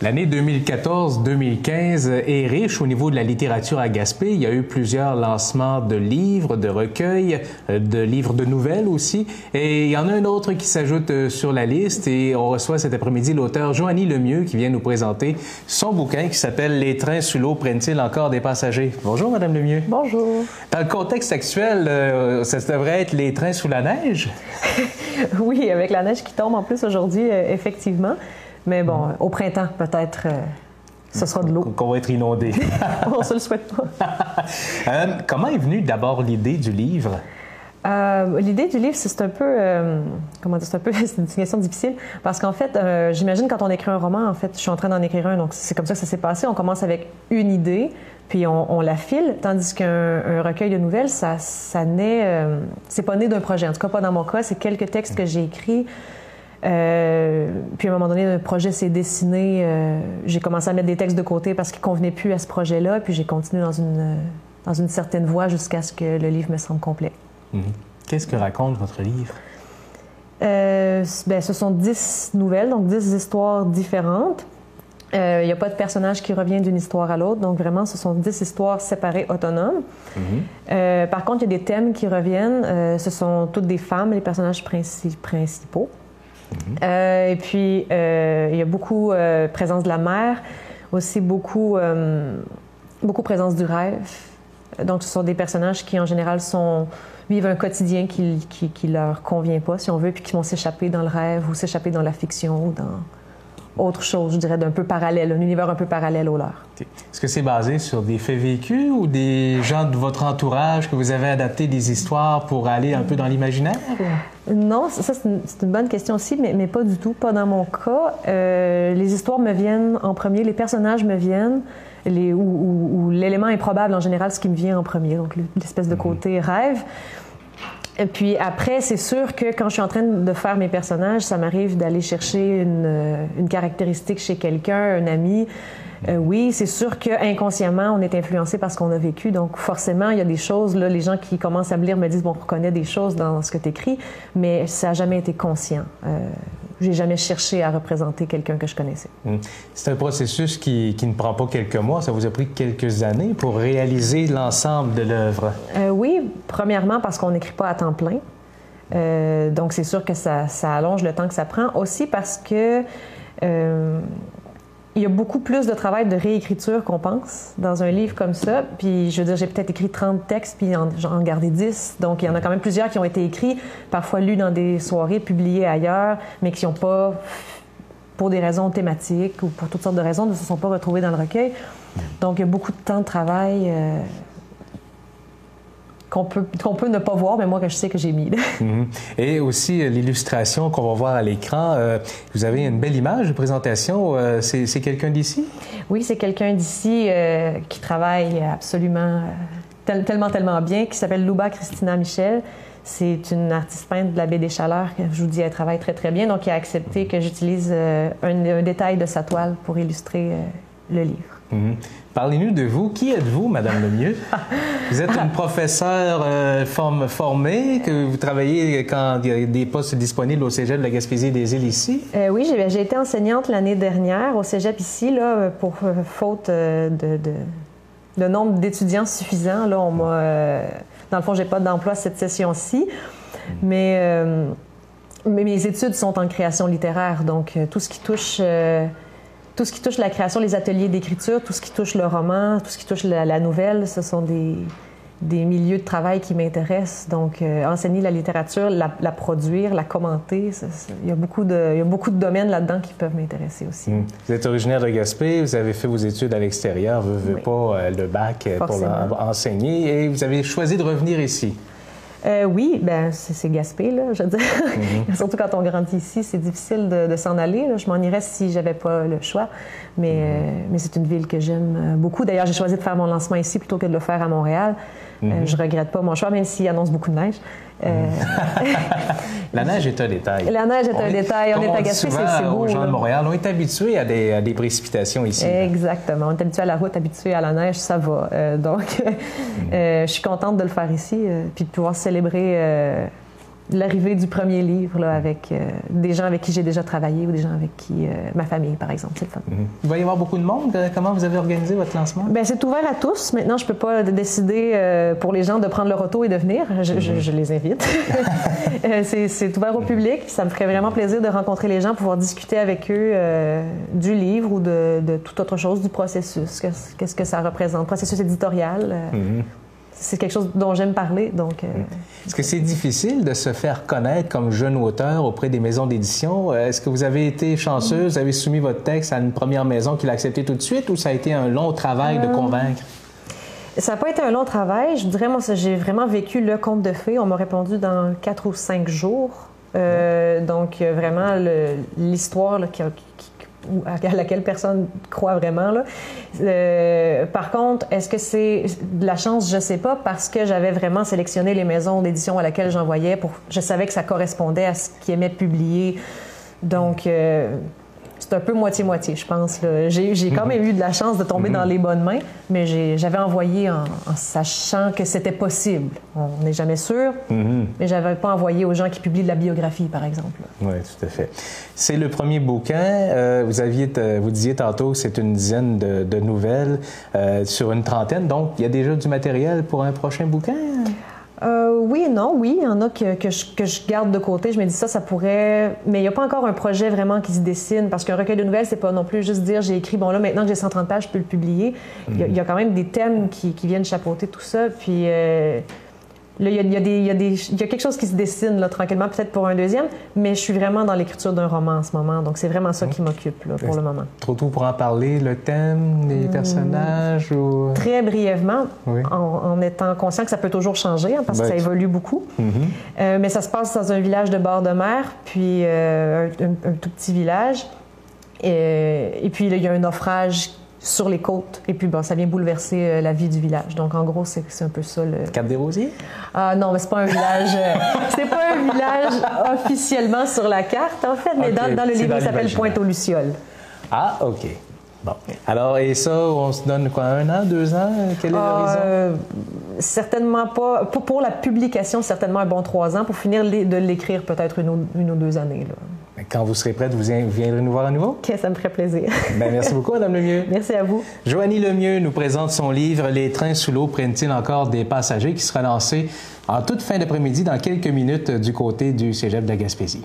L'année 2014-2015 est riche au niveau de la littérature à Gaspé. Il y a eu plusieurs lancements de livres, de recueils, euh, de livres de nouvelles aussi. Et il y en a un autre qui s'ajoute euh, sur la liste et on reçoit cet après-midi l'auteur Joanie Lemieux qui vient nous présenter son bouquin qui s'appelle Les trains sous l'eau prennent-ils encore des passagers? Bonjour, Madame Lemieux. Bonjour. Dans le contexte actuel, euh, ça devrait être les trains sous la neige? oui, avec la neige qui tombe en plus aujourd'hui, effectivement. Mais bon, mm. au printemps, peut-être, euh, ce sera de l'eau. Qu'on va être inondé. On se le souhaite pas. Euh, comment est venue d'abord l'idée du livre? Euh, l'idée du livre, c'est un peu, comment dire, c'est un peu, c'est une question difficile parce qu'en fait, j'imagine quand on écrit un roman, en fait, je suis en train d'en écrire un, donc c'est comme ça que ça s'est passé. On commence avec une idée, puis on, la file, tandis qu'un recueil de nouvelles, ça, ça naît, c'est pas né d'un projet. En tout cas, pas dans mon cas. C'est quelques textes que j'ai écrits. Euh, puis à un moment donné, le projet s'est dessiné. Euh, j'ai commencé à mettre des textes de côté parce qu'ils convenaient plus à ce projet-là. Puis j'ai continué dans une, dans une certaine voie jusqu'à ce que le livre me semble complet. Mhm. Qu'est-ce que raconte votre livre? Euh, ben, ce sont dix nouvelles, donc dix histoires différentes. Il n'y a pas de personnage qui revient d'une histoire à l'autre, donc vraiment, ce sont dix histoires séparées, autonomes. Mhm. par contre, il y a des thèmes qui reviennent. ce sont toutes des femmes, les personnages principaux. Euh, et puis, euh, il y a beaucoup euh, présence de la mer, aussi beaucoup, beaucoup présence du rêve. Donc, ce sont des personnages qui, en général, vivent un quotidien qui, qui, qui leur convient pas, si on veut, puis qui vont s'échapper dans le rêve ou s'échapper dans la fiction ou dans autre chose, je dirais, d'un peu parallèle, un univers un peu parallèle au leur. Est-ce que c'est basé sur des faits vécus ou des gens de votre entourage que vous avez adapté des histoires pour aller un peu dans l'imaginaire? Non, ça c'est une, bonne question aussi, mais, mais, pas du tout, pas dans mon cas. Euh, les histoires me viennent en premier, les personnages me viennent, les, ou, l'élément improbable en général, ce qui me vient en premier, donc l'espèce de mhm. côté rêve. Et puis après, c'est sûr que quand je suis en train de faire mes personnages, ça m'arrive d'aller chercher une, euh, une, caractéristique chez quelqu'un, un ami. Euh, oui, c'est sûr qu'inconsciemment, on est influencé par ce qu'on a vécu. Donc forcément, il y a des choses, là, les gens qui commencent à me lire me disent, bon, on reconnaît des choses dans ce que tu mais ça n'a jamais été conscient. Euh, j'ai jamais cherché à représenter quelqu'un que je connaissais. Hmm. C'est un processus qui, qui, ne prend pas quelques mois. Ça vous a pris quelques années pour réaliser l'ensemble de l'œuvre? Euh, oui, premièrement parce qu'on n'écrit pas à temps plein. Euh, donc c'est sûr que ça, ça, allonge le temps que ça prend. Aussi parce que euh, il y a beaucoup plus de travail de réécriture qu'on pense dans un livre comme ça. Puis, je veux dire, j'ai peut-être écrit 30 textes, puis j'en gardé 10. Donc, il y en a quand même plusieurs qui ont été écrits, parfois lus dans des soirées, publiés ailleurs, mais qui n'ont pas, pour des raisons thématiques ou pour toutes sortes de raisons, ne se sont pas retrouvés dans le recueil. Donc, il y a beaucoup de temps de travail. Euh, qu'on peut, qu'on peut ne pas voir, mais moi, que je sais que j'ai mis. Mhm. Et aussi, euh, l'illustration qu'on va voir à l'écran. Euh, vous avez une belle image de présentation. Euh, c'est, c'est quelqu'un d'ici? Oui, c'est quelqu'un d'ici qui travaille absolument tellement, tellement bien, qui s'appelle Louba Christina Michel. C'est une artiste peintre de la baie des Chaleurs. Je vous dis, elle travaille très, très bien. Donc, il a accepté que j'utilise un, détail de sa toile pour illustrer le livre. Mhm. Parlez-nous de vous. Qui êtes-vous, Madame Lemieux? Vous êtes une professeure euh, formée, que vous travaillez quand il y a des postes disponibles au Cégep de la Gaspésie des îles ici? Euh, oui, j'ai été enseignante l'année dernière au Cégep ici, là, pour euh, faute de, de, nombre d'étudiants suffisant. Là, on m'a, dans le fond, j'ai pas d'emploi cette session-ci, mais, mais mes études sont en création littéraire, donc tout ce qui touche tout ce qui touche la création, les ateliers d'écriture, tout ce qui touche le roman, tout ce qui touche la, nouvelle, ce sont des, des, milieux de travail qui m'intéressent. Donc, euh, enseigner la littérature, la, produire, la commenter, il, y a beaucoup de, il y a beaucoup de domaines là-dedans qui peuvent m'intéresser aussi. Hmm. Vous êtes originaire de Gaspé, vous avez fait vos études à l'extérieur, vous n'avez pas euh, le bac pour enseigner et vous avez choisi de revenir ici. Euh, oui, ben c'est Gaspé, là, je veux dire. Mhm. Surtout quand on grandit ici, c'est difficile de, s'en aller. Je m'en irais si j'avais pas le choix. Mais, mhm. euh, mais c'est une ville que j'aime euh, beaucoup. D'ailleurs, j'ai choisi de faire mon lancement ici plutôt que de le faire à Montréal. Mhm. je regrette pas mon choix, même s'il annonce beaucoup de neige. Euh, la neige est un détail. La neige est un détail. On est agacé, c'est beau. Aux gens de Montréal, on est habitués à des, précipitations ici. Exactement. On est habitué à la route, habitué à la neige, ça va. Donc, je suis contente de le faire ici, puis de pouvoir célébrer l'arrivée du premier livre là, avec euh, des gens avec qui j'ai déjà travaillé ou des gens avec qui euh, ma famille par exemple c'est le fun. Mhm. Il va y avoir beaucoup de monde. Euh, comment vous avez organisé votre lancement? Ben c'est ouvert à tous. Maintenant je peux pas décider euh, pour les gens de prendre leur auto et de venir. Je, je- je les invite. Euh, c'est, ouvert au public. Ça me ferait vraiment plaisir de rencontrer les gens, pouvoir discuter avec eux euh, du livre ou de, de toute autre chose du processus. Qu'est-ce, que ça représente, processus éditorial. euh, Mhm. C'est quelque chose dont j'aime parler, donc. euh, Est-ce que c'est difficile de se faire connaître comme jeune auteur auprès des maisons d'édition? Euh, Est-ce que vous avez été chanceuse, vous avez soumis votre texte à une première maison qui l'a accepté tout de suite ou ça a été un long travail de convaincre? Ça n'a pas été un long travail. Je dirais, moi, j'ai vraiment vécu le conte de fées. On m'a répondu dans quatre ou cinq jours. Euh, donc, euh, vraiment, l'histoire là, qui a- qui- à laquelle personne croit vraiment. Là. Euh, par contre, est-ce que c'est de la chance? Je ne sais pas, parce que j'avais vraiment sélectionné les maisons d'édition à laquelle j'envoyais. Pour, je savais que ça correspondait à ce qu'ils aimaient publier. Donc, euh, c'est un peu moitié-moitié, je pense. J'ai quand même eu de la chance de tomber dans les bonnes mains, mais j'avais envoyé en, en sachant que c'était possible. On n'est jamais sûr, mais j'avais pas envoyé aux gens qui publient de la biographie, par exemple. Oui, tout à fait. C'est le premier bouquin. Euh, vous aviez, vous disiez tantôt que c'est une dizaine de, de nouvelles euh, sur une trentaine. Donc, il y a déjà du matériel pour un prochain bouquin? Euh, oui et non, oui. Il y en a que, je, garde de côté. Je me dis ça, ça pourrait. Mais il n'y a pas encore un projet vraiment qui se dessine parce qu'un recueil de nouvelles, c'est pas non plus juste dire j'ai écrit, bon là, maintenant que j'ai 130 pages, je peux le publier. Il y a- quand même des thèmes qui, viennent chapeauter tout ça. Puis. euh, il y, a, y y y quelque chose qui se dessine là, tranquillement, peut-être pour un deuxième, mais je suis vraiment dans l'écriture d'un roman en ce moment, donc c'est vraiment ça qui m'occupe pour le moment. Trop tôt pour en parler, le thème, les personnages ou... Très brièvement, Oui. en, en étant conscient que ça peut toujours changer, hein, parce que ça évolue beaucoup. Mhm. Euh, mais ça se passe dans un village de bord de mer, puis euh, un, un tout petit village. Et, et puis il y a un naufrage sur les côtes, et puis bon, ça vient bouleverser euh, la vie du village. Donc en gros, c'est c'est un peu ça le. Cap des Rosiers? Ah non, mais c'est pas un village. euh, c'est pas un village officiellement sur la carte, en fait, mais dans, dans le livre, dans il s'appelle. Pointe aux Lucioles. Ah, OK. Bon. Alors, et ça, on se donne quoi, un an, deux ans? Quel est l'horizon? Euh, certainement pas. Pour, pour la publication, certainement un bon trois ans. Pour finir de l'écrire, peut-être une, ou- une ou deux années. Là. Quand vous serez prête, vous viendrez nous voir à nouveau? Ça me ferait plaisir. Ben, merci beaucoup, Madame Lemieux. Merci à vous. Joanie Lemieux nous présente son livre Les trains sous l'eau prennent-ils encore des passagers qui sera lancé en toute fin d'après-midi dans quelques minutes du côté du Cégep de la Gaspésie.